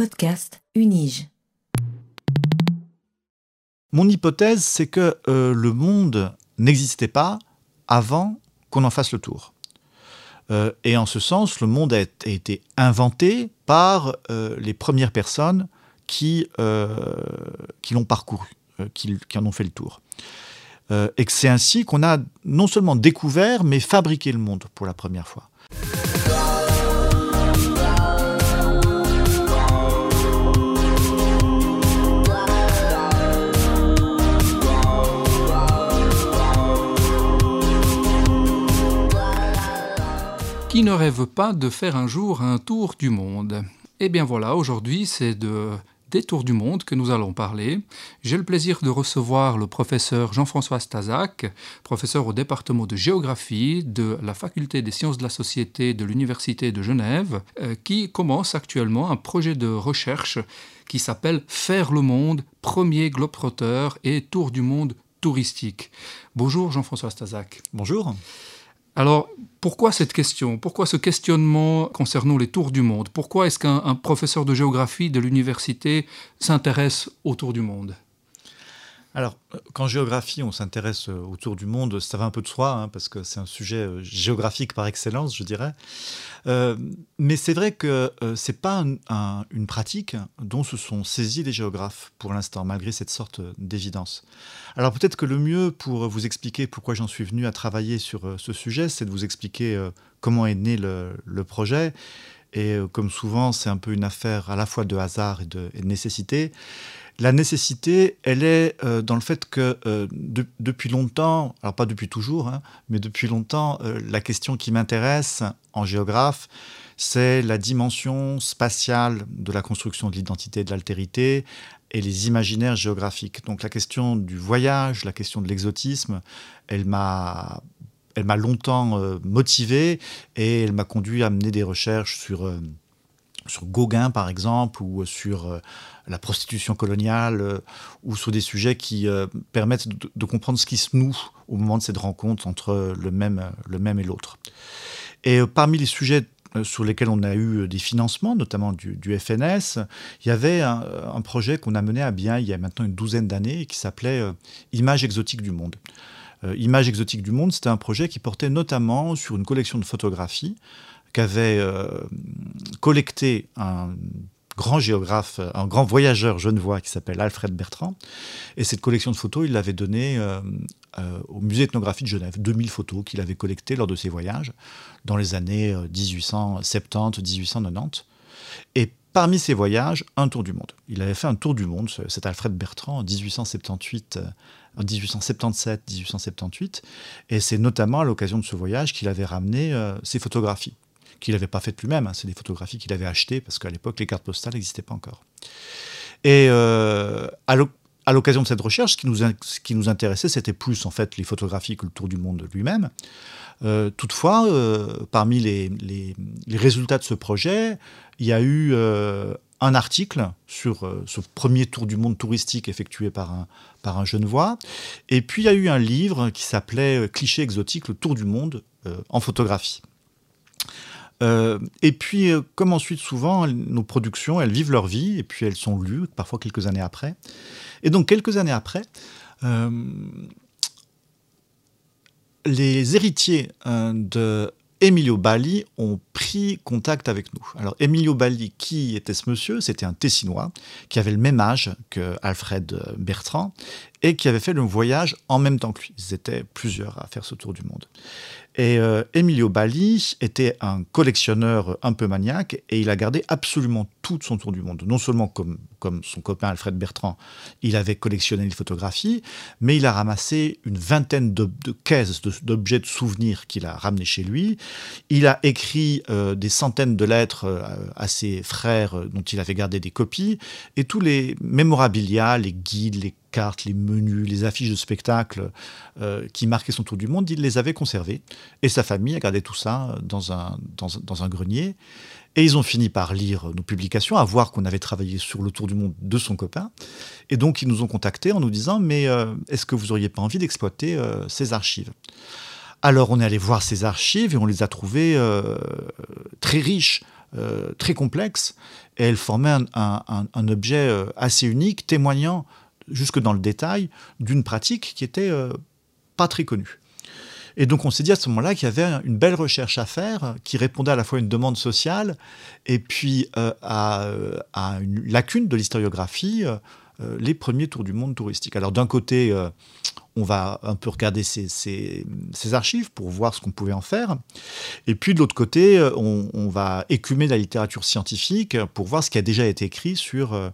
Podcast Unige. Mon hypothèse, c'est que euh, le monde n'existait pas avant qu'on en fasse le tour. Euh, et en ce sens, le monde a, été inventé par euh, les premières personnes qui, l'ont parcouru, qui, qui, en ont fait le tour. et que c'est ainsi qu'on a non seulement découvert, mais fabriqué le monde pour la première fois. Qui ne rêve pas de faire un jour un tour du monde Eh bien voilà, aujourd'hui c'est de des tours du monde que nous allons parler. J'ai le plaisir de recevoir le professeur Jean-François Stazac, professeur au département de géographie de la faculté des sciences de la société de l'Université de Genève, euh, qui commence actuellement un projet de recherche qui s'appelle Faire le monde, premier globetrotter et tour du monde touristique. Bonjour Jean-François Stazac. Bonjour. Alors, pourquoi cette question? Pourquoi ce questionnement concernant les tours du monde? Pourquoi est-ce qu'un professeur de géographie de l'université s'intéresse aux tours du monde? Alors, euh, qu'en géographie, on s'intéresse euh, autour du monde, ça va un peu de soi, hein, parce que c'est un sujet euh, géographique par excellence, je dirais. mais c'est vrai que ce n'est pas une pratique dont se sont saisis les géographes pour l'instant, malgré cette sorte d'évidence. Alors peut-être que le mieux pour vous expliquer pourquoi j'en suis venu à travailler sur ce sujet, c'est de vous expliquer comment est né le, projet. Et comme souvent, c'est un peu une affaire à la fois de hasard et de nécessité. La nécessité, elle est euh, dans le fait que euh, depuis longtemps, alors pas depuis toujours, hein, mais depuis longtemps, euh, la question qui m'intéresse en géographe, c'est la dimension spatiale de la construction de l'identité et de l'altérité et les imaginaires géographiques. Donc la question du voyage, la question de l'exotisme, elle m'a longtemps motivé et elle m'a conduit à mener des recherches sur sur Gauguin par exemple, ou sur la prostitution coloniale, euh, ou sur des sujets qui euh, permettent de, comprendre ce qui se noue au moment de cette rencontre entre le même, le même et l'autre. Et parmi les sujets sur lesquels on a eu des financements, notamment du, FNS, il y avait un, projet qu'on a mené à bien il y a maintenant une douzaine d'années qui s'appelait Images exotiques du monde. Images exotiques du monde, c'était un projet qui portait notamment sur une collection de photographies qu'avait euh, collecté un grand géographe, un grand voyageur genevois qui s'appelle Alfred Bertrand. Et cette collection de photos, il l'avait donnée euh, euh, au musée ethnographie de Genève, 2000 photos qu'il avait collectées lors de ses voyages dans les années 1870-1890. Et parmi ces voyages, un tour du monde. Il avait fait un tour du monde, c'est Alfred Bertrand, en 1878 en 1877-1878, et c'est notamment à l'occasion de ce voyage qu'il avait ramené ses photographies qu'il n'avait pas faites lui-même. Hein. C'est des photographies qu'il avait achetées parce qu'à l'époque, les cartes postales n'existaient pas encore. Et euh, à l'occasion de cette recherche, ce qui nous, intéressait, c'était plus en fait les photographies que le tour du monde lui-même. Euh, toutefois, euh, parmi les, résultats de ce projet, il y a eu un article sur ce premier tour du monde touristique effectué par un, par un Genevois. Et puis il y a eu un livre qui s'appelait Cliché exotique, le tour du monde en photographie. Euh, et puis, euh, comme ensuite, souvent, nos productions, elles vivent leur vie, et puis elles sont lues, parfois quelques années après. Et donc, quelques années après, euh, les héritiers de Emilio Bali ont pris contact avec nous. Alors Emilio Bali, qui était ce monsieur? C'était un Tessinois qui avait le même âge que Alfred Bertrand et qui avait fait le voyage en même temps que lui. Ils étaient plusieurs à faire ce tour du monde. Et euh, Emilio Bali était un collectionneur un peu maniaque et il a gardé absolument tout son tour du monde. Non seulement comme, comme son copain Alfred Bertrand, il avait collectionné les photographies, mais il a ramassé une vingtaine de, caisses d'objets de, souvenirs qu'il a ramenés chez lui. Il a écrit euh, des centaines de lettres euh, à ses frères dont il avait gardé des copies et tous les mémorabilia, les guides, les cartes, les menus, les affiches de spectacles euh, qui marquaient son tour du monde, il les avait conservés. Et sa famille a gardé tout ça dans un, un grenier. Et ils ont fini par lire nos publications, à voir qu'on avait travaillé sur le tour du monde de son copain. Et donc ils nous ont contactés en nous disant, mais euh, est-ce que vous n'auriez pas envie d'exploiter euh, ces archives? Alors on est allé voir ces archives et on les a trouvées très riches très complexe, et elle formait un, objet assez unique, témoignant jusque dans le détail d'une pratique qui était pas très connue. Et donc on s'est dit à ce moment-là qu'il y avait une belle recherche à faire qui répondait à la fois à une demande sociale et puis à, une lacune de l'historiographie, les premiers tours du monde touristiques. Alors d'un côté, on va un peu regarder ces, archives pour voir ce qu'on pouvait en faire. Et puis de l'autre côté, euh, on, va écumer la littérature scientifique pour voir ce qui a déjà été écrit sur, euh,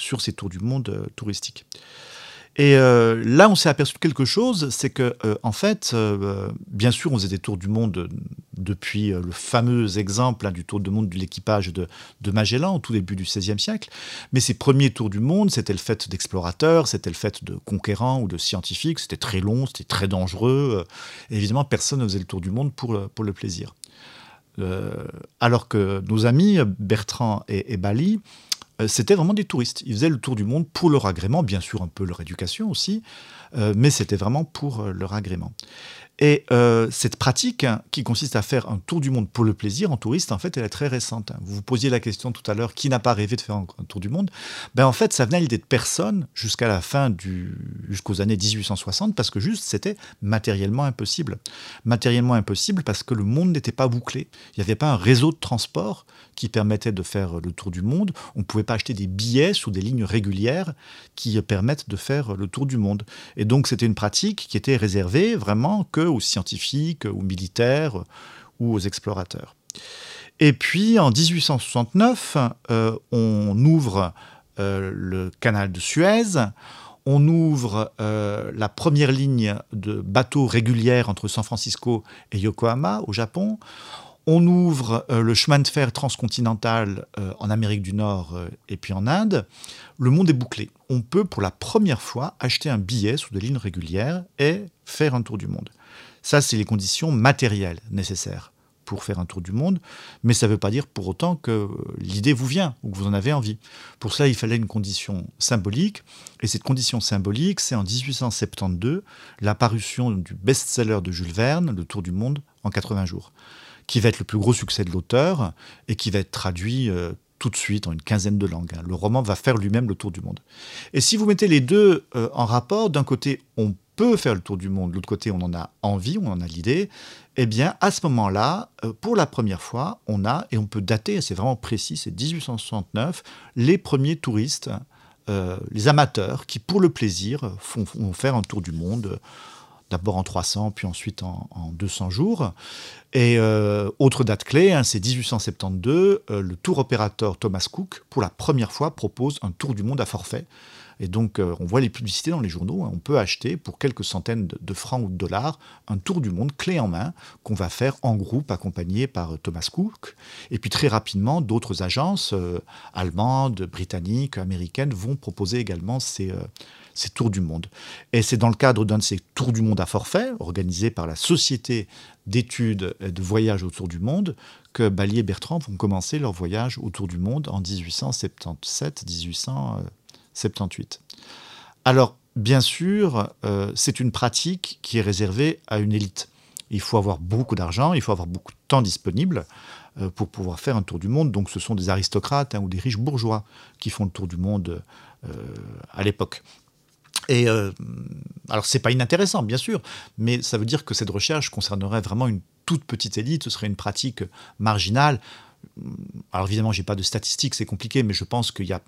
sur ces tours du monde euh, touristiques. Et euh, là, on s'est aperçu de quelque chose, c'est que, euh, en fait, bien sûr, on faisait des tours du monde depuis le fameux exemple hein, du tour du monde de l'équipage de, Magellan au tout début du XVIe siècle. Mais ces premiers tours du monde, c'était le fait d'explorateurs, c'était le fait de conquérants ou de scientifiques. C'était très long, c'était très dangereux. évidemment, personne ne faisait le tour du monde pour, le plaisir. alors que nos amis Bertrand et, Bali c'était vraiment des touristes. Ils faisaient le tour du monde pour leur agrément, bien sûr un peu leur éducation aussi, euh, mais c'était vraiment pour euh, leur agrément. Et euh, cette pratique qui consiste à faire un tour du monde pour le plaisir en touriste, en fait, elle est très récente. Vous vous posiez la question tout à l'heure, qui n'a pas rêvé de faire un, tour du monde? Ben, En fait, ça venait à l'idée de personne jusqu'à la fin jusqu'aux années 1860, parce que juste, c'était matériellement impossible. Matériellement impossible parce que le monde n'était pas bouclé. Il n'y avait pas un réseau de transport qui permettait de faire le tour du monde. On ne pouvait pas acheter des billets sur des lignes régulières qui permettent de faire le tour du monde. Et donc, c'était une pratique qui était réservée vraiment que aux scientifiques, aux militaires ou aux explorateurs. Et puis en 1869, euh, on ouvre euh, le canal de Suez, on ouvre euh, la première ligne de bateaux régulière entre San Francisco et Yokohama au Japon, on ouvre le chemin de fer transcontinental en Amérique du Nord et puis en Inde. Le monde est bouclé. On peut pour la première fois acheter un billet sous des lignes régulières et faire un tour du monde. Ça, c'est les conditions matérielles nécessaires pour faire un tour du monde, mais ça ne veut pas dire pour autant que l'idée vous vient ou que vous en avez envie. Pour cela, il fallait une condition symbolique, et cette condition symbolique, c'est en 1872 l'apparition du best-seller de Jules Verne, Le Tour du monde en 80 jours, qui va être le plus gros succès de l'auteur et qui va être traduit euh, tout de suite en une quinzaine de langues. Hein. Le roman va faire lui-même le tour du monde. Et si vous mettez les deux euh, en rapport, d'un côté, on peut faire le tour du monde, de l'autre côté, on en a envie, on en a l'idée, eh bien, à ce moment-là, euh, pour la première fois, on a, et on peut dater, c'est vraiment précis, c'est 1869, les premiers touristes, euh, les amateurs, qui, pour le plaisir, font, faire un tour du monde d'abord en 300, puis ensuite en, 200 jours. Et euh, autre date clé, hein, c'est 1872, le tour opérateur Thomas Cook, pour la première fois, propose un tour du monde à forfait. Et donc, euh, on voit les publicités dans les journaux. Hein. on peut acheter pour quelques centaines de, francs ou de dollars un tour du monde clé en main qu'on va faire en groupe, accompagné par euh, Thomas Cook. Et puis très rapidement, d'autres agences euh, allemandes, britanniques, américaines vont proposer également ces, tours du monde. Et c'est dans le cadre d'un de ces tours du monde à forfait, organisé par la Société d'études et de voyage autour du monde, que Bali et Bertrand vont commencer leur voyage autour du monde en 1877-1878. 78. Alors, bien sûr, euh, c'est une pratique qui est réservée à une élite. Il faut avoir beaucoup d'argent, il faut avoir beaucoup de temps disponible euh, pour pouvoir faire un tour du monde. Donc, ce sont des aristocrates hein, ou des riches bourgeois qui font le tour du monde euh, à l'époque. Et alors, c'est pas inintéressant, bien sûr, mais ça veut dire que cette recherche concernerait vraiment une toute petite élite. Ce serait une pratique marginale. Alors évidemment, j'ai pas de statistiques, c'est compliqué, mais je pense qu'il y a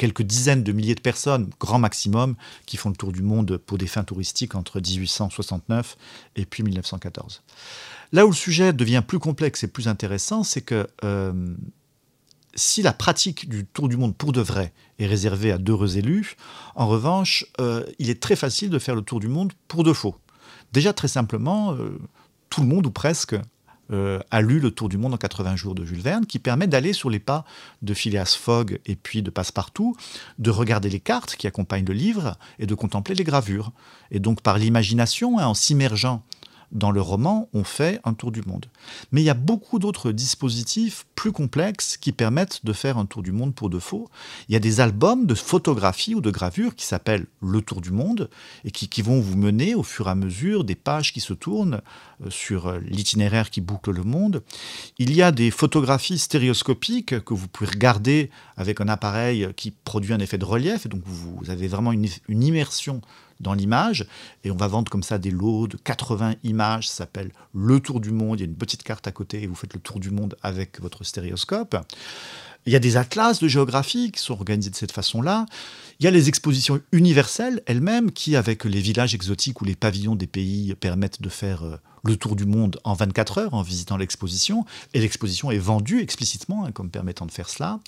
quelques dizaines de milliers de personnes, grand maximum, qui font le tour du monde pour des fins touristiques entre 1869 et puis 1914. Là où le sujet devient plus complexe et plus intéressant, c'est que euh, si la pratique du tour du monde pour de vrai est réservée à d'heureux élus, en revanche, euh, il est très facile de faire le tour du monde pour de faux. Déjà, très simplement, euh, tout le monde, ou presque, euh, a lu Le Tour du Monde en 80 jours de Jules Verne, qui permet d'aller sur les pas de Phileas Fogg et puis de Passepartout, de regarder les cartes qui accompagnent le livre et de contempler les gravures. Et donc par l'imagination, hein, en s'immergeant dans le roman, on fait un tour du monde. Mais il y a beaucoup d'autres dispositifs plus complexes qui permettent de faire un tour du monde pour de faux. Il y a des albums de photographie ou de gravure qui s'appellent Le Tour du Monde et qui, vont vous mener au fur et à mesure des pages qui se tournent euh, sur euh, l'itinéraire qui boucle le monde. Il y a des photographies stéréoscopiques que vous pouvez regarder avec un appareil qui produit un effet de relief et donc vous avez vraiment une immersion dans l'image. Et on va vendre comme ça des lots de 80 images. Ça s'appelle Le Tour du Monde. Il y a une petite carte à côté et vous faites le tour du monde avec votre stéréoscope. Il y a des atlas de géographie qui sont organisés de cette façon-là. Il y a les expositions universelles elles-mêmes qui, avec les villages exotiques ou les pavillons des pays, permettent de faire euh, le tour du monde en 24 heures en visitant l'exposition. Et l'exposition est vendue explicitement hein, comme permettant de faire cela.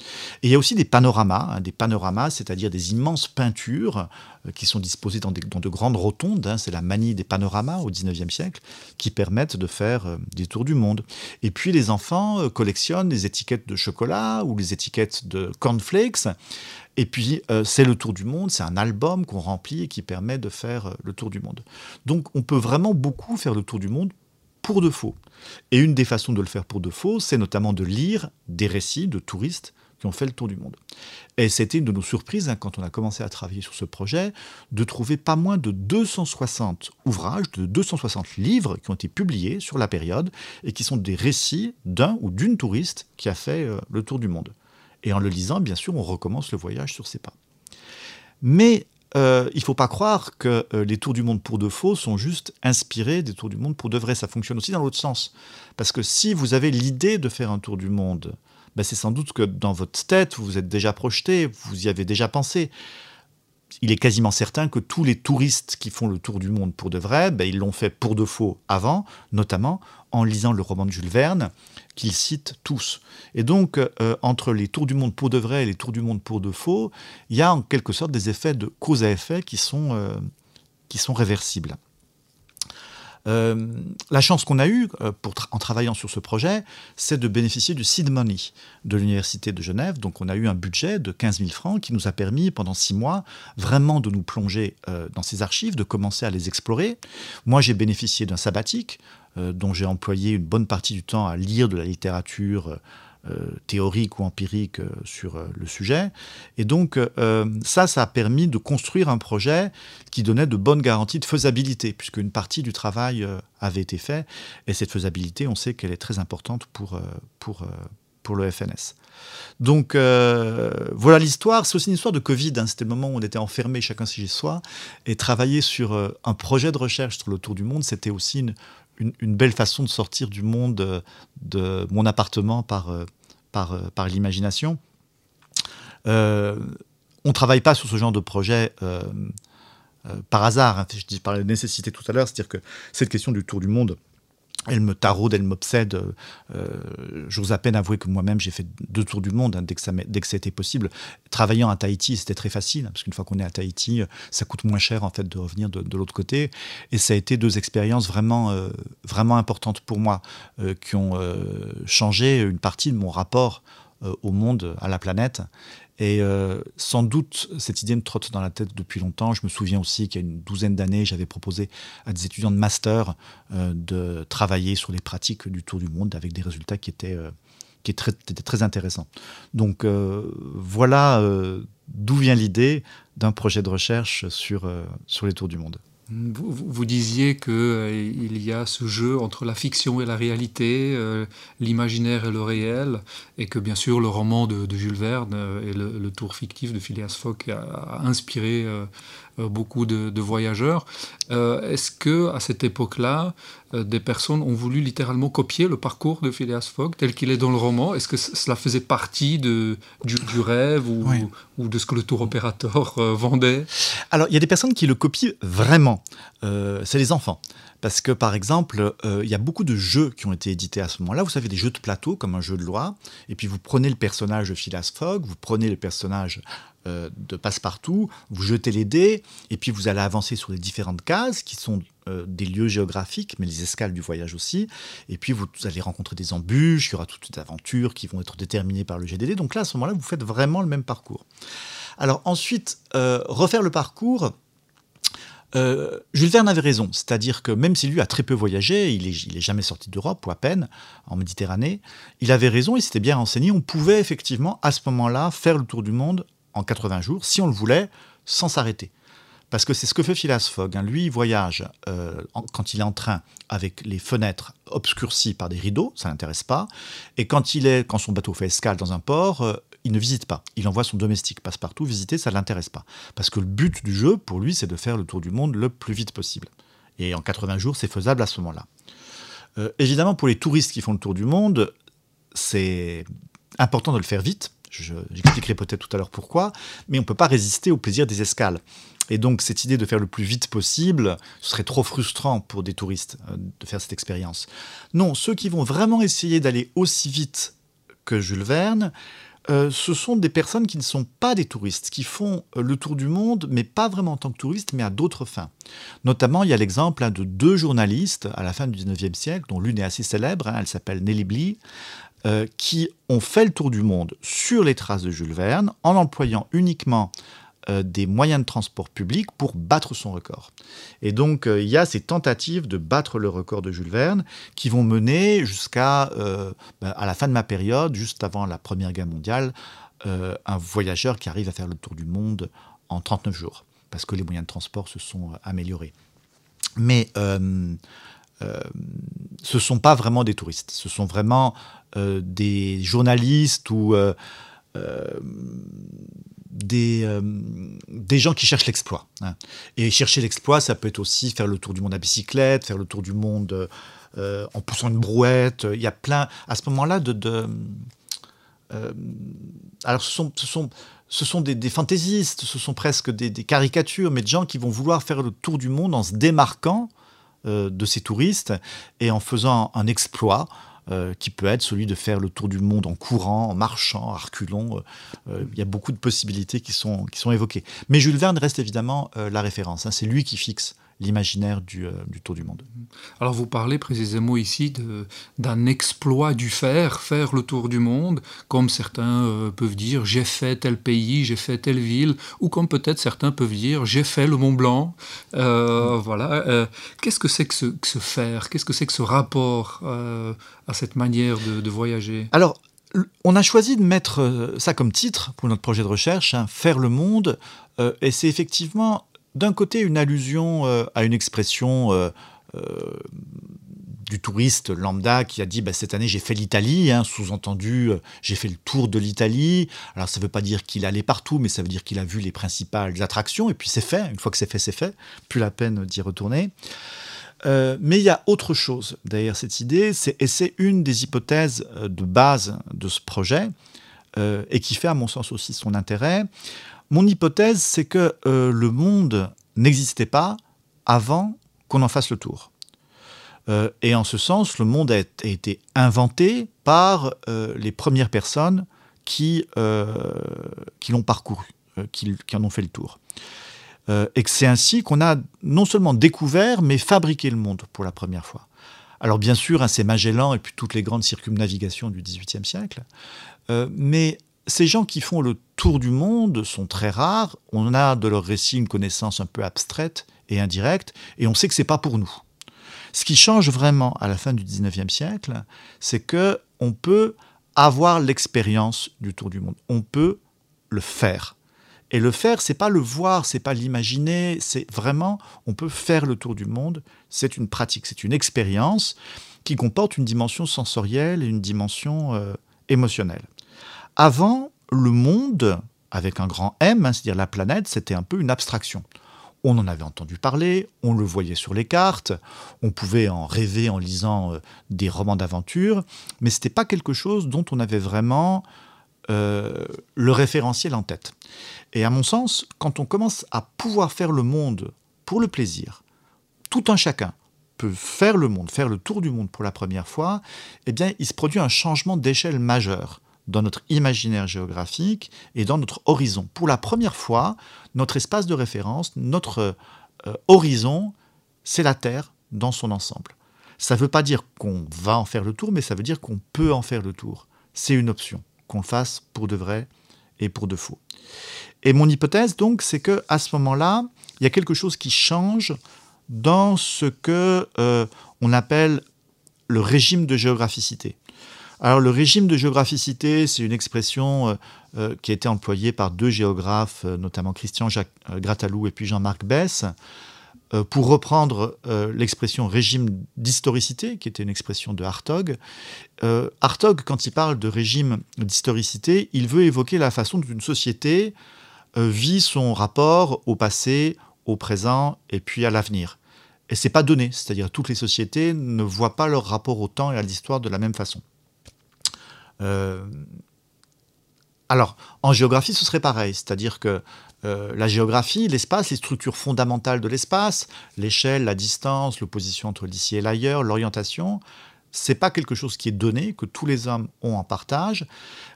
Et il y a aussi des panoramas, hein, des panoramas, c'est-à-dire des immenses peintures euh, qui sont disposées dans, de grandes rotondes. Hein. c'est la manie des panoramas au 19e siècle qui permettent de faire euh, des tours du monde. Et puis les enfants collectionnent les étiquettes de chocolat ou les étiquettes de cornflakes. Et puis, c'est le tour du monde, c'est un album qu'on remplit et qui permet de faire le tour du monde. Donc, on peut vraiment beaucoup faire le tour du monde pour de faux. Et une des façons de le faire pour de faux, c'est notamment de lire des récits de touristes qui ont fait le tour du monde. Et c'était une de nos surprises hein, quand on a commencé à travailler sur ce projet, de trouver pas moins de 260 ouvrages, de 260 livres qui ont été publiés sur la période et qui sont des récits d'un ou d'une touriste qui a fait euh, le tour du monde. Et en le lisant, bien sûr, on recommence le voyage sur ses pas. Mais euh, il ne faut pas croire que euh, les tours du monde pour de faux sont juste inspirés des tours du monde pour de vrai. Ça fonctionne aussi dans l'autre sens. Parce que si vous avez l'idée de faire un tour du monde, ben c'est sans doute que dans votre tête, vous vous êtes déjà projeté, vous y avez déjà pensé. Il est quasiment certain que tous les touristes qui font le tour du monde pour de vrai, ben ils l'ont fait pour de faux avant, notamment en lisant le roman de Jules Verne, qu'ils citent tous. Et donc, euh, entre les tours du monde pour de vrai et les tours du monde pour de faux, il y a en quelque sorte des effets de cause à effet qui sont, euh, qui sont réversibles. Euh, la chance qu'on a eue pour en travaillant sur ce projet, c'est de bénéficier du seed money de l'Université de Genève. Donc on a eu un budget de 15 000 francs qui nous a permis pendant six mois vraiment de nous plonger dans ces archives, de commencer à les explorer. Moi j'ai bénéficié d'un sabbatique euh, dont j'ai employé une bonne partie du temps à lire de la littérature euh, théorique ou empirique euh, sur le sujet. Et donc ça, ça a permis de construire un projet qui donnait de bonnes garanties de faisabilité, puisque une partie du travail avait été fait. Et cette faisabilité, on sait qu'elle est très importante pour, pour, pour le FNS. Donc voilà l'histoire. C'est aussi une histoire de Covid. Hein. C'était le moment où on était enfermés chacun chez soi. Et travailler sur un projet de recherche sur le tour du monde, c'était aussi une, une, belle façon de sortir du monde euh, de mon appartement par, euh, par, euh, par l'imagination. on ne travaille pas sur ce genre de projet par hasard. Hein. Je parlais de nécessité tout à l'heure, c'est-à-dire que cette question du tour du monde, elle me taraude, elle m'obsède. Euh, j'ose à peine avouer que moi-même, j'ai fait deux tours du monde hein, dès, que ça, dès que possible. Travaillant à Tahiti, c'était très facile, hein, parce qu'une fois qu'on est à Tahiti, ça coûte moins cher en fait de revenir de, l'autre côté. Et ça a été deux expériences vraiment, euh, vraiment importantes pour moi, euh, qui ont changé une partie de mon rapport au monde, à la planète. Et euh, sans doute, cette idée me trotte dans la tête depuis longtemps. Je me souviens aussi qu'il y a une douzaine d'années, j'avais proposé à des étudiants de master euh, de travailler sur les pratiques du tour du monde avec des résultats qui étaient, euh, qui étaient, très, très intéressants. Donc voilà d'où vient l'idée d'un projet de recherche sur, sur les tours du monde. Vous, disiez qu'il euh, y a ce jeu entre la fiction et la réalité, euh, l'imaginaire et le réel, et que bien sûr le roman de, Jules Verne euh, et le, tour fictif de Phileas Fogg a, inspiré beaucoup de, voyageurs. Est-ce que à cette époque-là, des personnes ont voulu littéralement copier le parcours de Phileas Fogg tel qu'il est dans le roman? Est-ce que cela faisait partie de, du, rêve ou, ou, de ce que le tour opérateur vendait? Alors il y a des personnes qui le copient vraiment. Euh, c'est les enfants. Parce que, par exemple, euh, il y a beaucoup de jeux qui ont été édités à ce moment-là. Vous savez, des jeux de plateau, comme un jeu de loi. Et puis, vous prenez le personnage de Phileas Fogg, vous prenez le personnage euh, de Passepartout, vous jetez les dés, et puis vous allez avancer sur les différentes cases, qui sont des lieux géographiques, mais les escales du voyage aussi. Et puis, vous, allez rencontrer des embûches, il y aura toutes les aventures qui vont être déterminées par le GDD. Donc là, à ce moment-là, vous faites vraiment le même parcours. Alors ensuite, refaire le parcours Euh, Jules Verne avait raison, c'est-à-dire que même si lui a très peu voyagé, il n'est est jamais sorti d'Europe ou à peine en Méditerranée, il avait raison, il s'était bien renseigné, on pouvait effectivement à ce moment-là faire le tour du monde en 80 jours, si on le voulait, sans s'arrêter. Parce que c'est ce que fait Phileas Fogg. Hein. Lui, il voyage euh, quand il est en train avec les fenêtres obscurcies par des rideaux, ça l'intéresse pas. Et quand il est, quand son bateau fait escale dans un port, euh, il ne visite pas. Il envoie son domestique passe-partout visiter, ça ne l'intéresse pas. Parce que le but du jeu, pour lui, c'est de faire le tour du monde le plus vite possible. Et en 80 jours, c'est faisable à ce moment-là. Euh, évidemment, pour les touristes qui font le tour du monde, c'est important de le faire vite. J'expliquerai peut-être tout à l'heure pourquoi, mais on ne peut pas résister au plaisir des escales. Et donc cette idée de faire le plus vite possible, ce serait trop frustrant pour des touristes euh, de faire cette expérience. Non, ceux qui vont vraiment essayer d'aller aussi vite que Jules Verne, euh, ce sont des personnes qui ne sont pas des touristes, qui font euh, le tour du monde, mais pas vraiment en tant que touristes, mais à d'autres fins. Notamment, il y a l'exemple hein, de deux journalistes à la fin du 19e siècle, dont l'une est assez célèbre, hein, elle s'appelle Nelly Blee, euh, qui ont fait le tour du monde sur les traces de Jules Verne en employant uniquement euh, des moyens de transport public pour battre son record. Et donc, euh, il y a ces tentatives de battre le record de Jules Verne qui vont mener jusqu'à ben, à la fin de ma période, juste avant la Première Guerre mondiale, un voyageur qui arrive à faire le tour du monde en 39 jours, parce que les moyens de transport se sont améliorés. Mais ce ne sont pas vraiment des touristes, ce sont vraiment des journalistes ou des, euh, des gens qui cherchent l'exploit. Hein. Et chercher l'exploit, ça peut être aussi faire le tour du monde à bicyclette, faire le tour du monde euh, en poussant une brouette. Il y a plein, à ce moment-là, de... euh, alors ce sont, des, fantaisistes, ce sont presque des, caricatures, mais de gens qui vont vouloir faire le tour du monde en se démarquant de ces touristes et en faisant un exploit euh, qui peut être celui de faire le tour du monde en courant, en marchant, reculant. Euh, euh, il y a beaucoup de possibilités qui sont, qui sont évoquées. Mais Jules Verne reste évidemment la référence. Hein. C'est lui qui fixe l'imaginaire du, du, tour du monde. Alors vous parlez précisément ici d'un exploit du faire, faire le tour du monde, comme certains peuvent dire j'ai fait tel pays, j'ai fait telle ville, ou comme peut-être certains peuvent dire j'ai fait le Mont Blanc. Voilà. Qu'est-ce que c'est que, ce, faire? Qu'est-ce que c'est que ce rapport à cette manière de, voyager? Alors, on a choisi de mettre euh, ça comme titre pour notre projet de recherche, hein, Faire le monde, euh, et c'est effectivement d'un côté une allusion euh, à une expression du touriste lambda qui a dit bah, cette année j'ai fait l'Italie, hein, sous-entendu j'ai fait le tour de l'Italie. Alors ça ne veut pas dire qu'il allait partout, mais ça veut dire qu'il a vu les principales attractions, et puis c'est fait, une fois que c'est fait, c'est fait, plus la peine d'y retourner. Euh, mais il y a autre chose derrière cette idée, et c'est une des hypothèses euh, de base de ce projet, euh, et qui fait à mon sens aussi son intérêt. Mon hypothèse, c'est que le monde n'existait pas avant qu'on en fasse le tour. et en ce sens, le monde a, été inventé par les premières personnes qui, l'ont parcouru, qui, en ont fait le tour. Euh, et que c'est ainsi qu'on a non seulement découvert, mais fabriqué le monde pour la première fois. Alors bien sûr, hein, c'est Magellan et puis toutes les grandes circumnavigations du XVIIIe siècle, euh, mais ces gens qui font le tour du monde sont très rares. On a de leur récit une connaissance un peu abstraite et indirecte, et on sait que c'est pas pour nous. Ce qui change vraiment à la fin du XIXe siècle, c'est que on peut avoir l'expérience du tour du monde. On peut le faire. Et le faire, c'est pas le voir, c'est pas l'imaginer, c'est vraiment, on peut faire le tour du monde. C'est une pratique, c'est une expérience qui comporte une dimension sensorielle et une dimension euh, émotionnelle. Avant, le monde, avec un grand M, hein, c'est-à-dire la planète, c'était un peu une abstraction. On en avait entendu parler, on le voyait sur les cartes, on pouvait en rêver en lisant euh, des romans d'aventure, mais ce n'était pas quelque chose dont on avait vraiment euh, le référentiel en tête. Et à mon sens, quand on commence à pouvoir faire le monde pour le plaisir, tout un chacun peut faire le monde, faire le tour du monde pour la première fois, eh bien, il se produit un changement d'échelle majeur dans notre imaginaire géographique et dans notre horizon. Pour la première fois, notre espace de référence, notre euh, horizon, c'est la Terre dans son ensemble. Ça ne veut pas dire qu'on va en faire le tour, mais ça veut dire qu'on peut en faire le tour. C'est une option, qu'on le fasse pour de vrai et pour de faux. Et mon hypothèse, donc, c'est que à ce moment-là, il y a quelque chose qui change dans ce que euh, on appelle le régime de géographicité. Alors le régime de géographicité, c'est une expression euh, euh, qui a été employée par deux géographes, notamment Christian Jacques, Grattalou et puis Jean-Marc Bess, pour reprendre l'expression régime d'historicité, qui était une expression de Hartog. Hartog, quand il parle de régime d'historicité, il veut évoquer la façon dont une société vit son rapport au passé, au présent et puis à l'avenir. Et c'est pas donné, c'est-à-dire toutes les sociétés ne voient pas leur rapport au temps et à l'histoire de la même façon. Euh, alors, en géographie, ce serait pareil, c'est-à-dire que euh, la géographie, l'espace, les structures fondamentales de l'espace, l'échelle, la distance, l'opposition entre l'ici et l'ailleurs, l'orientation, c'est pas quelque chose qui est donné, que tous les hommes ont en partage,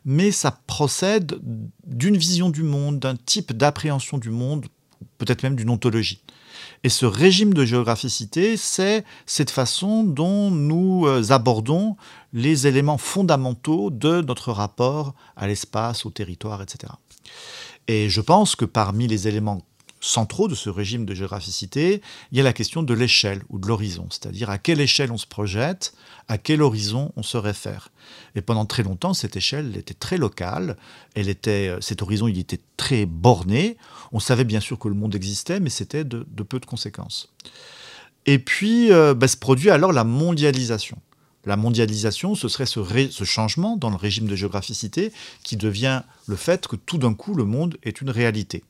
mais ça procède d'une vision du monde, d'un type d'appréhension du monde, peut-être même d'une ontologie. Et ce régime de géographicité, c'est cette façon dont nous euh, abordons les éléments fondamentaux de notre rapport à l'espace, au territoire, etc. Et je pense que parmi les éléments centraux de ce régime de géographicité, il y a la question de l'échelle ou de l'horizon, c'est-à-dire à quelle échelle on se projette, à quel horizon on se réfère. Et pendant très longtemps, cette échelle était très locale, elle euh, cet horizon il était très borné, on savait bien sûr que le monde existait, mais c'était de, peu de conséquences. Et puis euh, bah, se produit alors la mondialisation. La mondialisation, ce serait ce, changement dans le régime de géographicité qui devient le fait que tout d'un coup le monde est une réalité.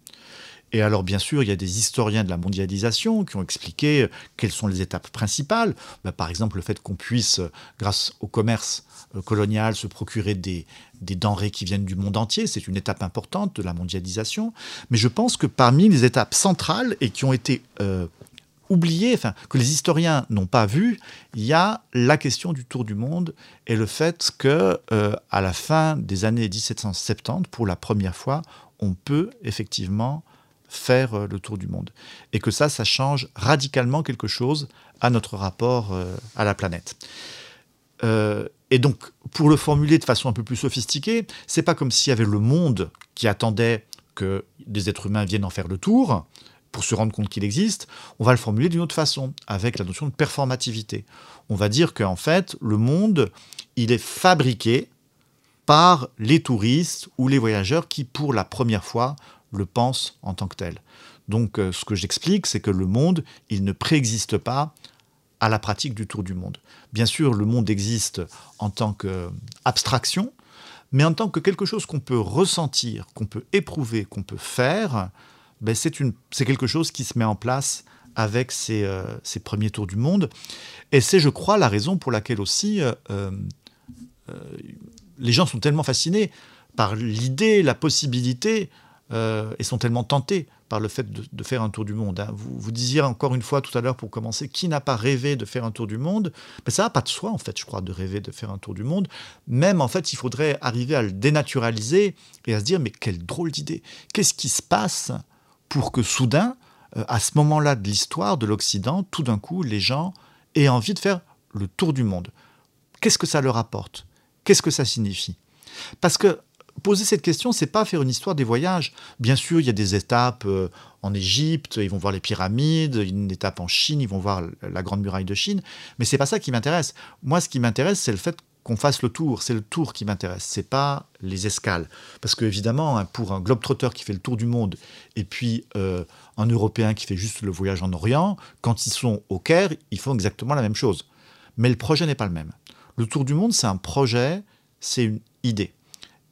Et alors, bien sûr, il y a des historiens de la mondialisation qui ont expliqué euh, quelles sont les étapes principales. Bah, par exemple, le fait qu'on puisse, euh, grâce au commerce euh, colonial, se procurer des, denrées qui viennent du monde entier. C'est une étape importante de la mondialisation. Mais je pense que parmi les étapes centrales et qui ont été oubliées, enfin, que les historiens n'ont pas vues, il y a la question du tour du monde et le fait que, à la fin des années 1770, pour la première fois, on peut effectivement faire euh, le tour du monde. Et que ça, ça change radicalement quelque chose à notre rapport euh, à la planète. Euh, et donc, pour le formuler de façon un peu plus sophistiquée, c'est pas comme s'il y avait le monde qui attendait que des êtres humains viennent en faire le tour pour se rendre compte qu'il existe. On va le formuler d'une autre façon, avec la notion de performativité. On va dire qu'en fait, le monde, il est fabriqué par les touristes ou les voyageurs qui, pour la première fois, le pense en tant que tel. Donc euh, ce que j'explique, c'est que le monde, il ne préexiste pas à la pratique du tour du monde. Bien sûr, le monde existe en tant qu'abstraction, mais en tant que quelque chose qu'on peut ressentir, qu'on peut éprouver, qu'on peut faire, ben c'est quelque chose qui se met en place avec ces, euh, ces, premiers tours du monde. Et c'est, je crois, la raison pour laquelle aussi euh, les gens sont tellement fascinés par l'idée, la possibilité euh, et sont tellement tentés par le fait de, faire un tour du monde. Hein. Vous, vous, disiez encore une fois tout à l'heure pour commencer, qui n'a pas rêvé de faire un tour du monde? Mais Ça n'a pas de soi, en fait, je crois, de rêver de faire un tour du monde. Même, en fait, il faudrait arriver à le dénaturaliser et à se dire, mais quelle drôle d'idée Qu'est-ce qui se passe pour que soudain, euh, à ce moment-là de l'histoire de l'Occident, tout d'un coup, les gens aient envie de faire le tour du monde Qu'est-ce que ça leur apporte? Qu'est-ce que ça signifie? Parce que poser cette question, c'est pas faire une histoire des voyages. Bien sûr, il y a des étapes euh, en Égypte, ils vont voir les pyramides, une étape en Chine, ils vont voir la grande muraille de Chine, mais c'est pas ça qui m'intéresse. Moi, ce qui m'intéresse, c'est le fait qu'on fasse le tour, c'est le tour qui m'intéresse, c'est pas les escales. Parce que évidemment, hein, pour un globe-trotteur qui fait le tour du monde et puis euh, un Européen qui fait juste le voyage en Orient, quand ils sont au Caire, ils font exactement la même chose. Mais le projet n'est pas le même. Le tour du monde, c'est un projet, c'est une idée.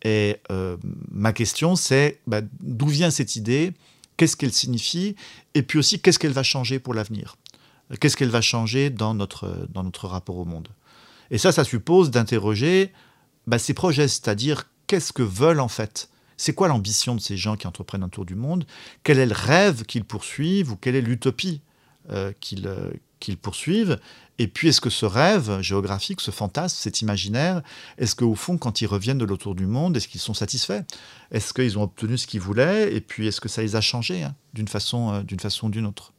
Et euh, ma question, c'est bah, d'où vient cette idée? Qu'est-ce qu'elle signifie? Et puis aussi, qu'est-ce qu'elle va changer pour l'avenir? Qu'est-ce qu'elle va changer dans notre, dans notre rapport au monde? Et ça, ça suppose d'interroger bah, ces projets, c'est-à-dire qu'est-ce que veulent en fait? C'est quoi l'ambition de ces gens qui entreprennent un tour du monde? Quel est le rêve qu'ils poursuivent ou quelle est l'utopie euh, qu'ils euh, qu'ils poursuivent? Et puis, est-ce que ce rêve géographique, ce fantasme, cet imaginaire, est-ce qu'au fond, quand ils reviennent de l'autour du monde, est-ce qu'ils sont satisfaits? Est-ce qu'ils ont obtenu ce qu'ils voulaient? Et puis, est-ce que ça les a changés hein, d'une façon euh, d'une façon ou d'une autre?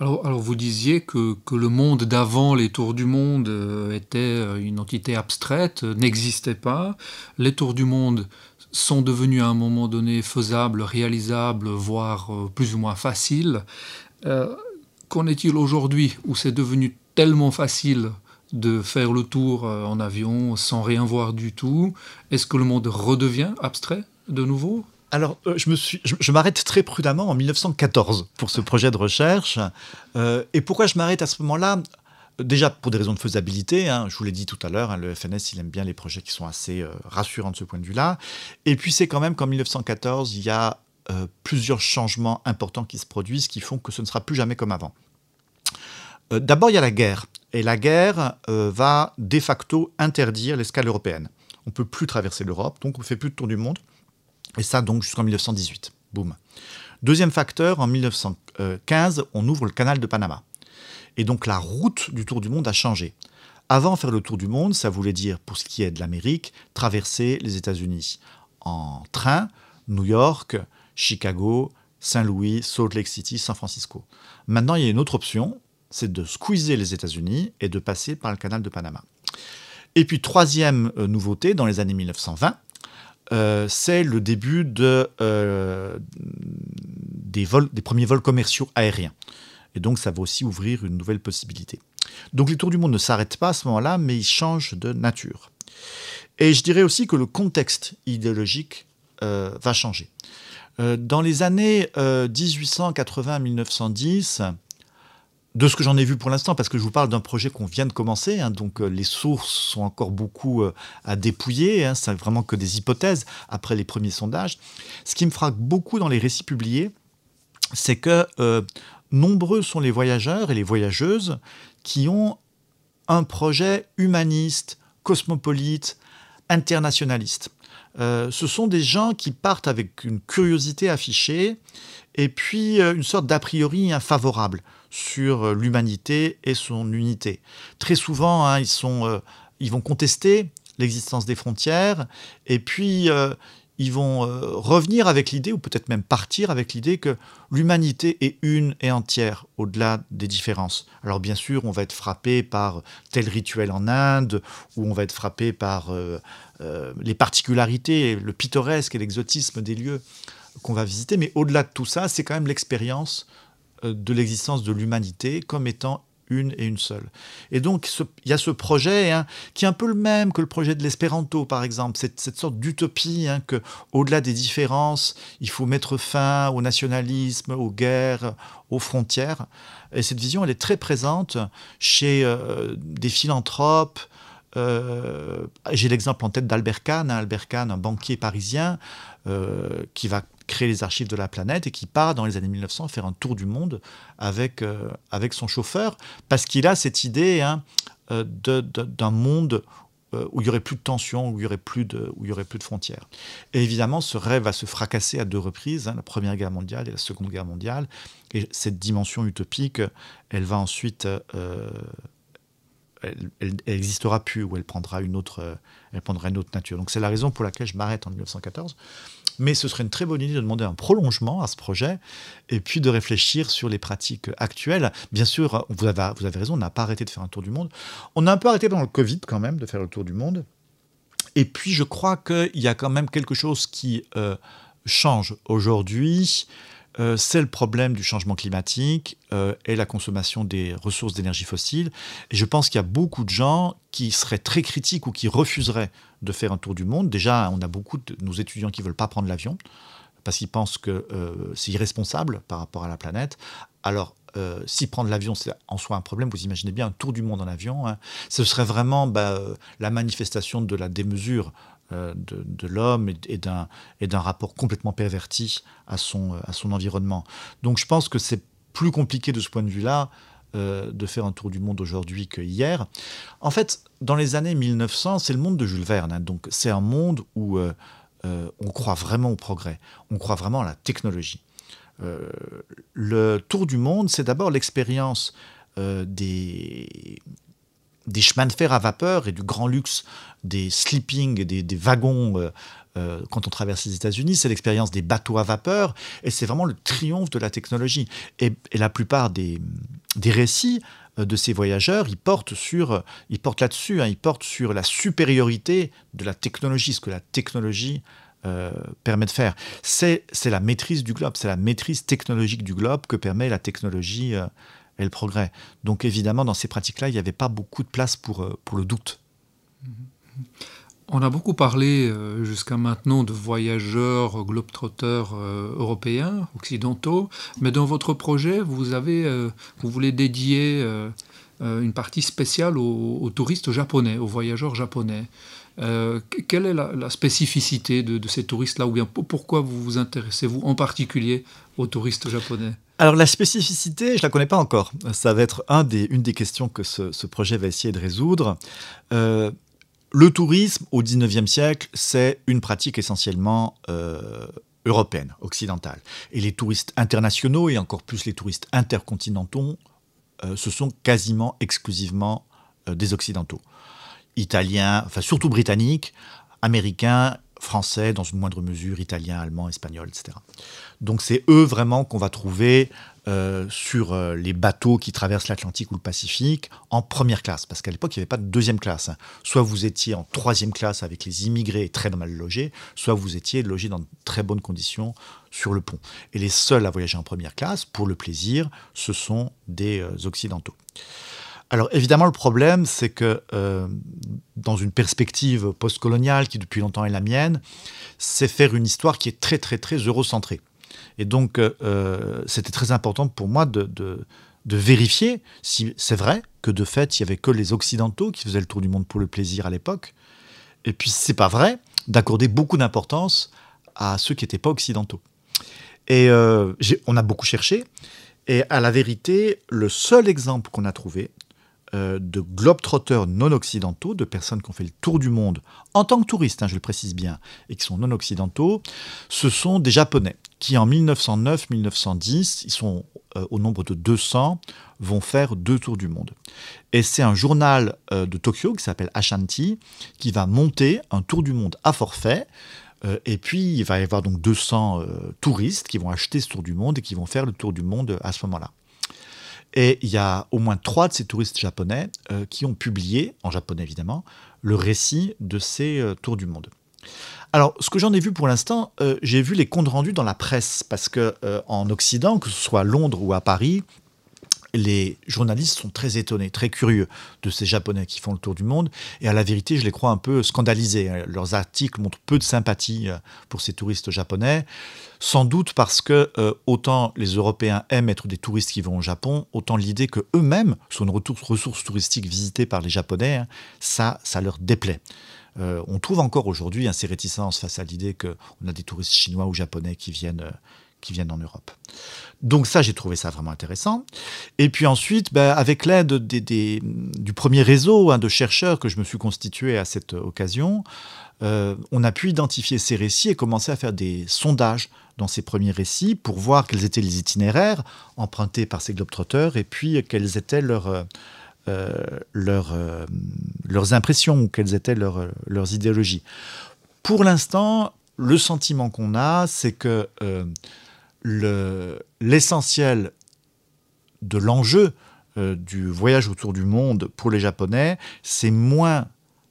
Alors, vous disiez que, le monde d'avant les tours du monde euh, était euh, une entité abstraite, n'existait pas. Les tours du monde sont devenus à un moment donné faisables, réalisables, voire plus ou moins faciles. Qu'en est-il aujourd'hui où c'est devenu tellement facile de faire le tour en avion sans rien voir du tout? Est-ce que le monde redevient abstrait de nouveau? Alors, euh, je, m'arrête très prudemment en 1914 pour ce projet de recherche. Euh, et pourquoi je m'arrête à ce moment-là? Déjà pour des raisons de faisabilité, hein, je vous l'ai dit tout à l'heure, hein, le FNS il aime bien les projets qui sont assez euh, rassurants de ce point de vue-là. Et puis c'est quand même qu'en 1914, il y a plusieurs changements importants qui se produisent qui font que ce ne sera plus jamais comme avant. D'abord, il y a la guerre. Et la guerre va de facto interdire l'escale européenne. On ne peut plus traverser l'Europe, donc on ne fait plus de tour du monde. Et ça donc jusqu'en 1918. Boum. Deuxième facteur, en 1915, on ouvre le canal de Panama. Et donc la route du tour du monde a changé. Avant faire le tour du monde, ça voulait dire, pour ce qui est de l'Amérique, traverser les États-Unis en train, New York, Chicago, Saint-Louis, Salt Lake City, San Francisco. Maintenant, il y a une autre option, c'est de squeezer les États-Unis et de passer par le canal de Panama. Et puis, troisième euh, nouveauté, dans les années 1920, euh, c'est le début euh, des premiers vols commerciaux aériens. Et donc, ça va aussi ouvrir une nouvelle possibilité. Donc, les tours du monde ne s'arrêtent pas à ce moment-là, mais ils changent de nature. Et je dirais aussi que le contexte idéologique euh, va changer. dans les années 1880-1910, de ce que j'en ai vu pour l'instant, parce que je vous parle d'un projet qu'on vient de commencer, hein, donc euh, les sources sont encore beaucoup euh, à dépouiller, hein, c'est vraiment que des hypothèses après les premiers sondages. Ce qui me frappe beaucoup dans les récits publiés, c'est que euh, nombreux sont les voyageurs et les voyageuses qui ont un projet humaniste, cosmopolite, internationaliste. ce sont des gens qui partent avec une curiosité affichée et puis une sorte d'a priori infavorable sur euh, l'humanité et son unité. Très souvent, hein, euh, ils vont contester l'existence des frontières, et puis euh, ils vont revenir avec l'idée, ou peut-être même partir avec l'idée que l'humanité est une et entière, au-delà des différences. Alors bien sûr, on va être frappé par tel rituel en Inde, ou on va être frappé par les particularités, le pittoresque et l'exotisme des lieux qu'on va visiter, mais au-delà de tout ça, c'est quand même l'expérience de l'existence de l'humanité comme étant une et une seule. Et donc, il y a ce projet hein, qui est un peu le même que le projet de l'espéranto, par exemple, cette, cette sorte d'utopie hein, que, au-delà des différences, il faut mettre fin au nationalisme, aux guerres, aux frontières. Et cette vision, elle est très présente chez euh, des philanthropes. Euh, j'ai l'exemple en tête d'Albert Kahn, hein, un banquier parisien, qui va créer les archives de la planète et qui part dans les années 1900 faire un tour du monde avec, euh, avec son chauffeur, parce qu'il a cette idée hein, euh, d'un monde euh, où il y aurait plus de tensions, où il y aurait plus de, où il y aurait plus de frontières. Et évidemment, ce rêve va se fracasser à deux reprises, hein, la Première Guerre mondiale et la Seconde Guerre mondiale. Et cette dimension utopique, elle va ensuite, elle, elle, existera plus, ou elle prendra une autre, elle prendra une autre nature. Donc c'est la raison pour laquelle je m'arrête en 1914 mais ce serait une très bonne idée de demander un prolongement à ce projet et puis de réfléchir sur les pratiques actuelles. Bien sûr, vous avez, raison, on n'a pas arrêté de faire un tour du monde. On a un peu arrêté pendant le Covid quand même de faire le tour du monde. Et puis je crois qu'il y a quand même quelque chose qui euh, change aujourd'hui. Euh, c'est le problème du changement climatique euh, et la consommation des ressources d'énergie fossile. Et je pense qu'il y a beaucoup de gens qui seraient très critiques ou qui refuseraient de faire un tour du monde. Déjà, on a beaucoup de nos étudiants qui ne veulent pas prendre l'avion parce qu'ils pensent que euh, c'est irresponsable par rapport à la planète. Alors, si prendre l'avion, c'est en soi un problème, vous imaginez bien un tour du monde en avion, hein. ce serait vraiment bah, la manifestation de la démesure euh, de, l'homme et, d'un rapport complètement perverti à son, à son environnement. Donc je pense que c'est plus compliqué de ce point de vue-là euh, de faire un tour du monde aujourd'hui que hier. En fait, dans les années 1900, c'est le monde de Jules Verne. Hein. donc c'est un monde où euh, on croit vraiment au progrès, on croit vraiment à la technologie. le tour du monde, c'est d'abord l'expérience des, des chemins de fer à vapeur et du grand luxe des sleeping, des, des wagons euh, euh, quand on traverse les États-Unis, c'est l'expérience des bateaux à vapeur, et c'est vraiment le triomphe de la technologie. Et, la plupart des, des, récits euh, de ces voyageurs, ils portent, portent là-dessus, hein, ils portent sur la supériorité de la technologie, ce que la technologie permet de faire. C'est la maîtrise du globe, c'est la maîtrise technologique du globe que permet la technologie et le progrès. Donc évidemment, dans ces pratiques-là, il n'y avait pas beaucoup de place pour, pour le doute. On a beaucoup parlé euh, jusqu'à maintenant de voyageurs globetrotters euh, européens, occidentaux, mais dans votre projet, vous, avez, euh, vous voulez dédier une partie spéciale aux, touristes japonais, aux voyageurs japonais. quelle est la, spécificité de, ces touristes-là, ou bien pourquoi vous vous intéressez-vous en particulier aux touristes japonais? Alors la spécificité, je la connais pas encore. Ça va être une des questions que ce, projet va essayer de résoudre. Le tourisme au XIXe siècle, c'est une pratique essentiellement euh, européenne, occidentale. Et les touristes internationaux, et encore plus les touristes intercontinentaux, euh, ce sont quasiment exclusivement euh, des occidentaux. Italiens, enfin surtout britanniques, américains, français, dans une moindre mesure, italiens, allemands, espagnols, etc. Donc c'est eux vraiment qu'on va trouver euh, sur euh, les bateaux qui traversent l'Atlantique ou le Pacifique en première classe, parce qu'à l'époque, il n'y avait pas de deuxième classe. Hein. Soit vous étiez en troisième classe avec les immigrés très mal logés, soit vous étiez logé dans de très bonnes conditions sur le pont. Et les seuls à voyager en première classe, pour le plaisir, ce sont des euh, Occidentaux. Alors évidemment, le problème, c'est que dans une perspective postcoloniale qui depuis longtemps est la mienne, c'est faire une histoire qui est très très très eurocentrée. Et donc, euh, euh, c'était très important pour moi de, vérifier si c'est vrai que de fait, il n'y avait que les Occidentaux qui faisaient le tour du monde pour le plaisir à l'époque. Et puis, c'est pas vrai, d'accorder beaucoup d'importance à ceux qui n'étaient pas occidentaux. Et euh, on a beaucoup cherché. Et à la vérité, le seul exemple qu'on a trouvé de globetrotters non occidentaux, de personnes qui ont fait le tour du monde en tant que touristes, hein, je le précise bien, et qui sont non occidentaux, ce sont des Japonais qui en 1909-1910, ils sont euh, au nombre de 200, vont faire deux tours du monde. Et c'est un journal euh, de Tokyo qui s'appelle Ashanti qui va monter un tour du monde à forfait. Euh, et puis il va y avoir donc 200 touristes qui vont acheter ce tour du monde et qui vont faire le tour du monde à ce moment-là. Et il y a au moins trois de ces touristes japonais qui ont publié, en japonais évidemment, le récit de ces tours du monde. Alors, ce que j'en ai vu pour l'instant, euh, j'ai vu les comptes rendus dans la presse, parce que euh, en Occident, que ce soit à Londres ou à Paris, les journalistes sont très étonnés, très curieux de ces Japonais qui font le tour du monde. Et à la vérité, je les crois un peu scandalisés. Leurs articles montrent peu de sympathie euh, pour ces touristes japonais. Sans doute parce que autant les Européens aiment être des touristes qui vont au Japon, autant l'idée que eux-mêmes sont une ressource touristique visitée par les Japonais, hein, ça, ça leur déplaît. Euh, on trouve encore aujourd'hui ces réticences face à l'idée qu'on a des touristes chinois ou japonais qui viennent, euh, qui viennent en Europe. Donc ça, j'ai trouvé ça vraiment intéressant. Et puis ensuite, ben, avec l'aide du premier réseau hein, de chercheurs que je me suis constitué à cette occasion, euh, on a pu identifier ces récits et commencer à faire des sondages dans ces premiers récits pour voir quels étaient les itinéraires empruntés par ces globetrotters et puis quels étaient leurs euh, euh, leurs impressions ou quelles étaient leurs idéologies. Pour l'instant, le sentiment qu'on a, c'est que euh, l'essentiel de l'enjeu du voyage autour du monde pour les Japonais, c'est moins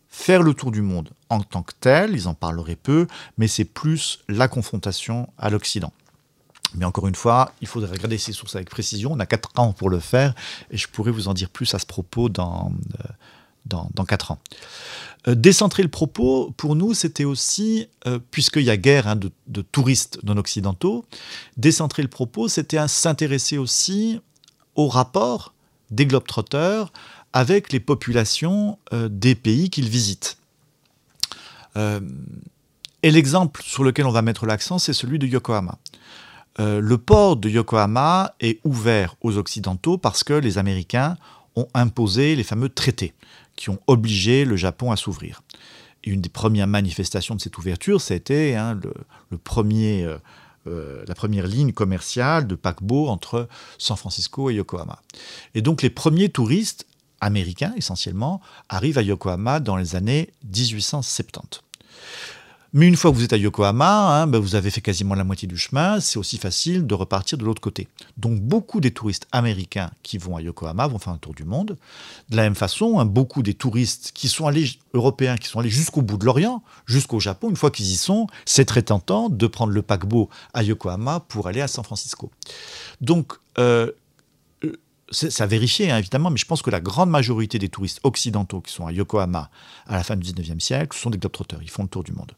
faire le tour du monde en tant que tel, ils en parleraient peu, mais c'est plus la confrontation à l'Occident. Mais encore une fois, il faudrait regarder ces sources avec précision. On a 4 ans pour le faire et je pourrais vous en dire plus à ce propos dans, euh, dans, dans 4 ans. Euh, décentrer le propos, pour nous, c'était aussi, euh, puisqu'il y a guerre hein, de, touristes non occidentaux, décentrer le propos, c'était s'intéresser aussi au rapport des globetrotters avec les populations des pays qu'ils visitent. et l'exemple sur lequel on va mettre l'accent, c'est celui de Yokohama. Euh, le port de Yokohama est ouvert aux Occidentaux parce que les Américains ont imposé les fameux traités qui ont obligé le Japon à s'ouvrir. Une des premières manifestations de cette ouverture, c'était hein, le, premier, euh, euh, la première ligne commerciale de paquebot entre San Francisco et Yokohama. Et donc les premiers touristes américains essentiellement arrivent à Yokohama dans les années 1870. Mais une fois que vous êtes à Yokohama, hein, ben, vous avez fait quasiment la moitié du chemin, c'est aussi facile de repartir de l'autre côté. Donc beaucoup des touristes américains qui vont à Yokohama vont faire un tour du monde. De la même façon, hein, beaucoup des touristes qui sont allés, européens, qui sont allés jusqu'au bout de l'Orient, jusqu'au Japon, une fois qu'ils y sont, c'est très tentant de prendre le paquebot à Yokohama pour aller à San Francisco. Donc, euh, euh c'est à vérifier hein, évidemment, mais je pense que la grande majorité des touristes occidentaux qui sont à Yokohama à la fin du 19e siècle sont des globetrotters, ils font le tour du monde.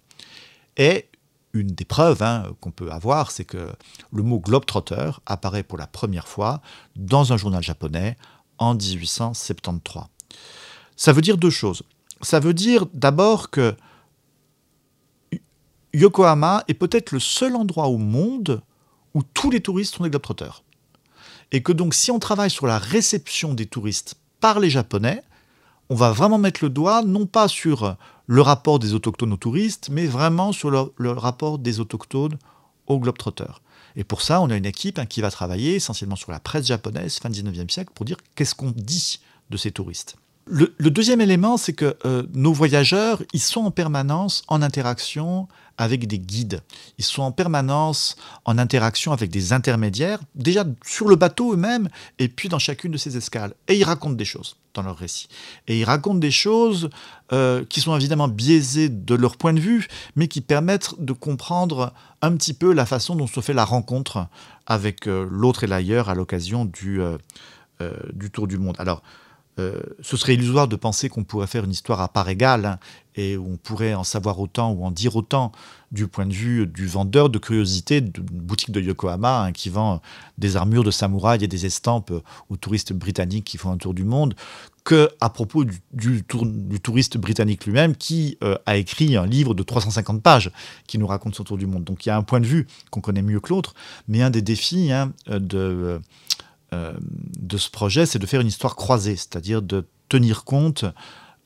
Et une des preuves hein, qu'on peut avoir, c'est que le mot globetrotter apparaît pour la première fois dans un journal japonais en 1873. Ça veut dire deux choses. Ça veut dire d'abord que Yokohama est peut-être le seul endroit au monde où tous les touristes sont des globetrotters. Et que donc si on travaille sur la réception des touristes par les Japonais, on va vraiment mettre le doigt non pas sur le rapport des autochtones aux touristes, mais vraiment sur le, rapport des autochtones aux globetrotters. Et pour ça, on a une équipe hein, qui va travailler essentiellement sur la presse japonaise fin 19e siècle pour dire qu'est-ce qu'on dit de ces touristes. Le, deuxième élément, c'est que euh, nos voyageurs, ils sont en permanence en interaction avec des guides. Ils sont en permanence en interaction avec des intermédiaires, déjà sur le bateau eux-mêmes, et puis dans chacune de ces escales. Et ils racontent des choses dans leur récit. Et ils racontent des choses euh, qui sont évidemment biaisées de leur point de vue, mais qui permettent de comprendre un petit peu la façon dont se fait la rencontre avec euh, l'autre et l'ailleurs à l'occasion du, euh, du Tour du Monde. Alors, ce serait illusoire de penser qu'on pourrait faire une histoire à part égale hein, et on pourrait en savoir autant ou en dire autant du point de vue du vendeur de curiosité d'une boutique de Yokohama hein, qui vend des armures de samouraï et des estampes aux touristes britanniques qui font un tour du monde que à propos du, touriste britannique lui-même qui euh, a écrit un livre de 350 pages qui nous raconte son tour du monde. Donc il y a un point de vue qu'on connaît mieux que l'autre, mais un des défis hein, de, euh, de ce projet, c'est de faire une histoire croisée, c'est-à-dire de tenir compte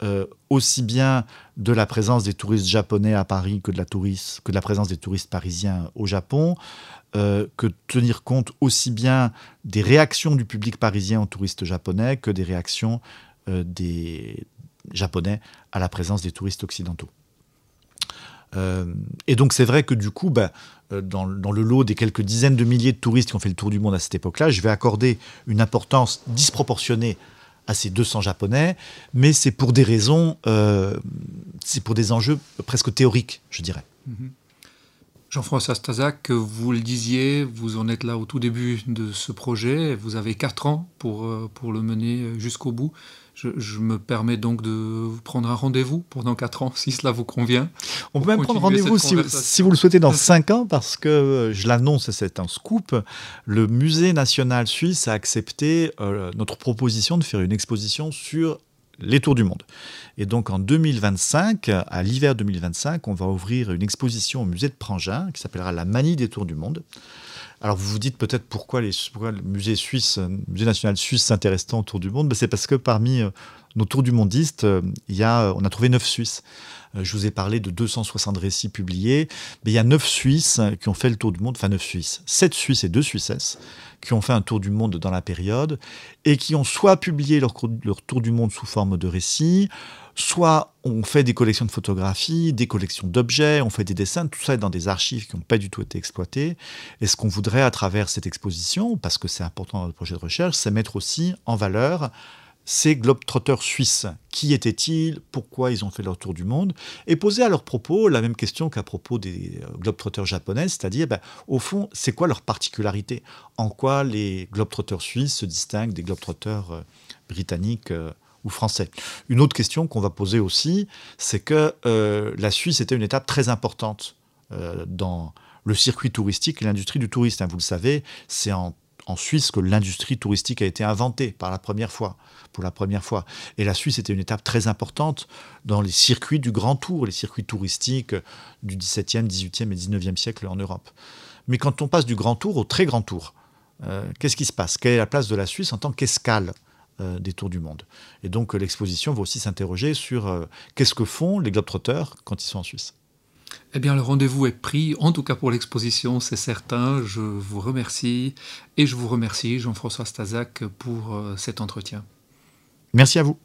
euh, aussi bien de la présence des touristes japonais à Paris que de la, présence des touristes parisiens au Japon, euh, que tenir compte aussi bien des réactions du public parisien aux touristes japonais que des réactions des japonais à la présence des touristes occidentaux. et donc c'est vrai que du coup, ben, dans, dans, le lot des quelques dizaines de milliers de touristes qui ont fait le tour du monde à cette époque-là, je vais accorder une importance disproportionnée à ces 200 Japonais, mais c'est pour des raisons, euh, c'est pour des enjeux presque théoriques, je dirais. Mhm. Jean-François Stazac, vous le disiez, vous en êtes là au tout début de ce projet, vous avez 4 ans pour, euh, pour le mener jusqu'au bout. Je, me permets donc de prendre un rendez-vous pendant 4 ans, si cela vous convient. On peut même prendre rendez-vous si, si, vous le souhaitez dans 5 ans, parce que euh, je l'annonce, c'est un scoop. Le Musée national suisse a accepté euh, notre proposition de faire une exposition sur les tours du monde. Et donc en 2025, à l'hiver 2025, on va ouvrir une exposition au musée de Prangin qui s'appellera La manie des tours du monde. Alors vous vous dites peut-être pourquoi, les, le musée musée national suisse s'intéresse tant au Tour du Monde. Ben, c'est parce que parmi euh, nos tours du mondiste, euh, il y a, on a trouvé neuf Suisses. Euh, je vous ai parlé de 260 récits publiés, mais il y a neuf Suisses qui ont fait le tour du monde, enfin neuf Suisses, sept Suisses et deux Suissesses qui ont fait un tour du monde dans la période et qui ont soit publié leur tour du monde sous forme de récits, soit on fait des collections de photographies, des collections d'objets, on fait des dessins, tout ça est dans des archives qui n'ont pas du tout été exploitées. Et ce qu'on voudrait à travers cette exposition, parce que c'est important dans le projet de recherche, c'est mettre aussi en valeur ces globetrotters suisses? Qui étaient-ils? Pourquoi ils ont fait leur tour du monde? Et poser à leur propos la même question qu'à propos des euh, globetrotters japonais, c'est-à-dire, ben, au fond, c'est quoi leur particularité? En quoi les globetrotters suisses se distinguent des globetrotters euh, britanniques euh, ou français. Une autre question qu'on va poser aussi, c'est que euh, la Suisse était une étape très importante euh, dans le circuit touristique et l'industrie du tourisme. Vous le savez, c'est en, Suisse que l'industrie touristique a été inventée pour la première fois. Et la Suisse était une étape très importante dans les circuits du Grand Tour, les circuits touristiques du XVIIe, XVIIIe et XIXe siècle en Europe. Mais quand on passe du Grand Tour au très Grand Tour, euh, qu'est-ce qui se passe? Quelle est la place de la Suisse en tant qu'escale? Euh, des tours du monde. Et donc euh, l'exposition va aussi s'interroger sur euh, qu'est-ce que font les globetrotters quand ils sont en Suisse. Eh bien, le rendez-vous est pris, en tout cas pour l'exposition, c'est certain. Je vous remercie et je vous remercie, Jean-François Stazac, pour cet entretien. Merci à vous.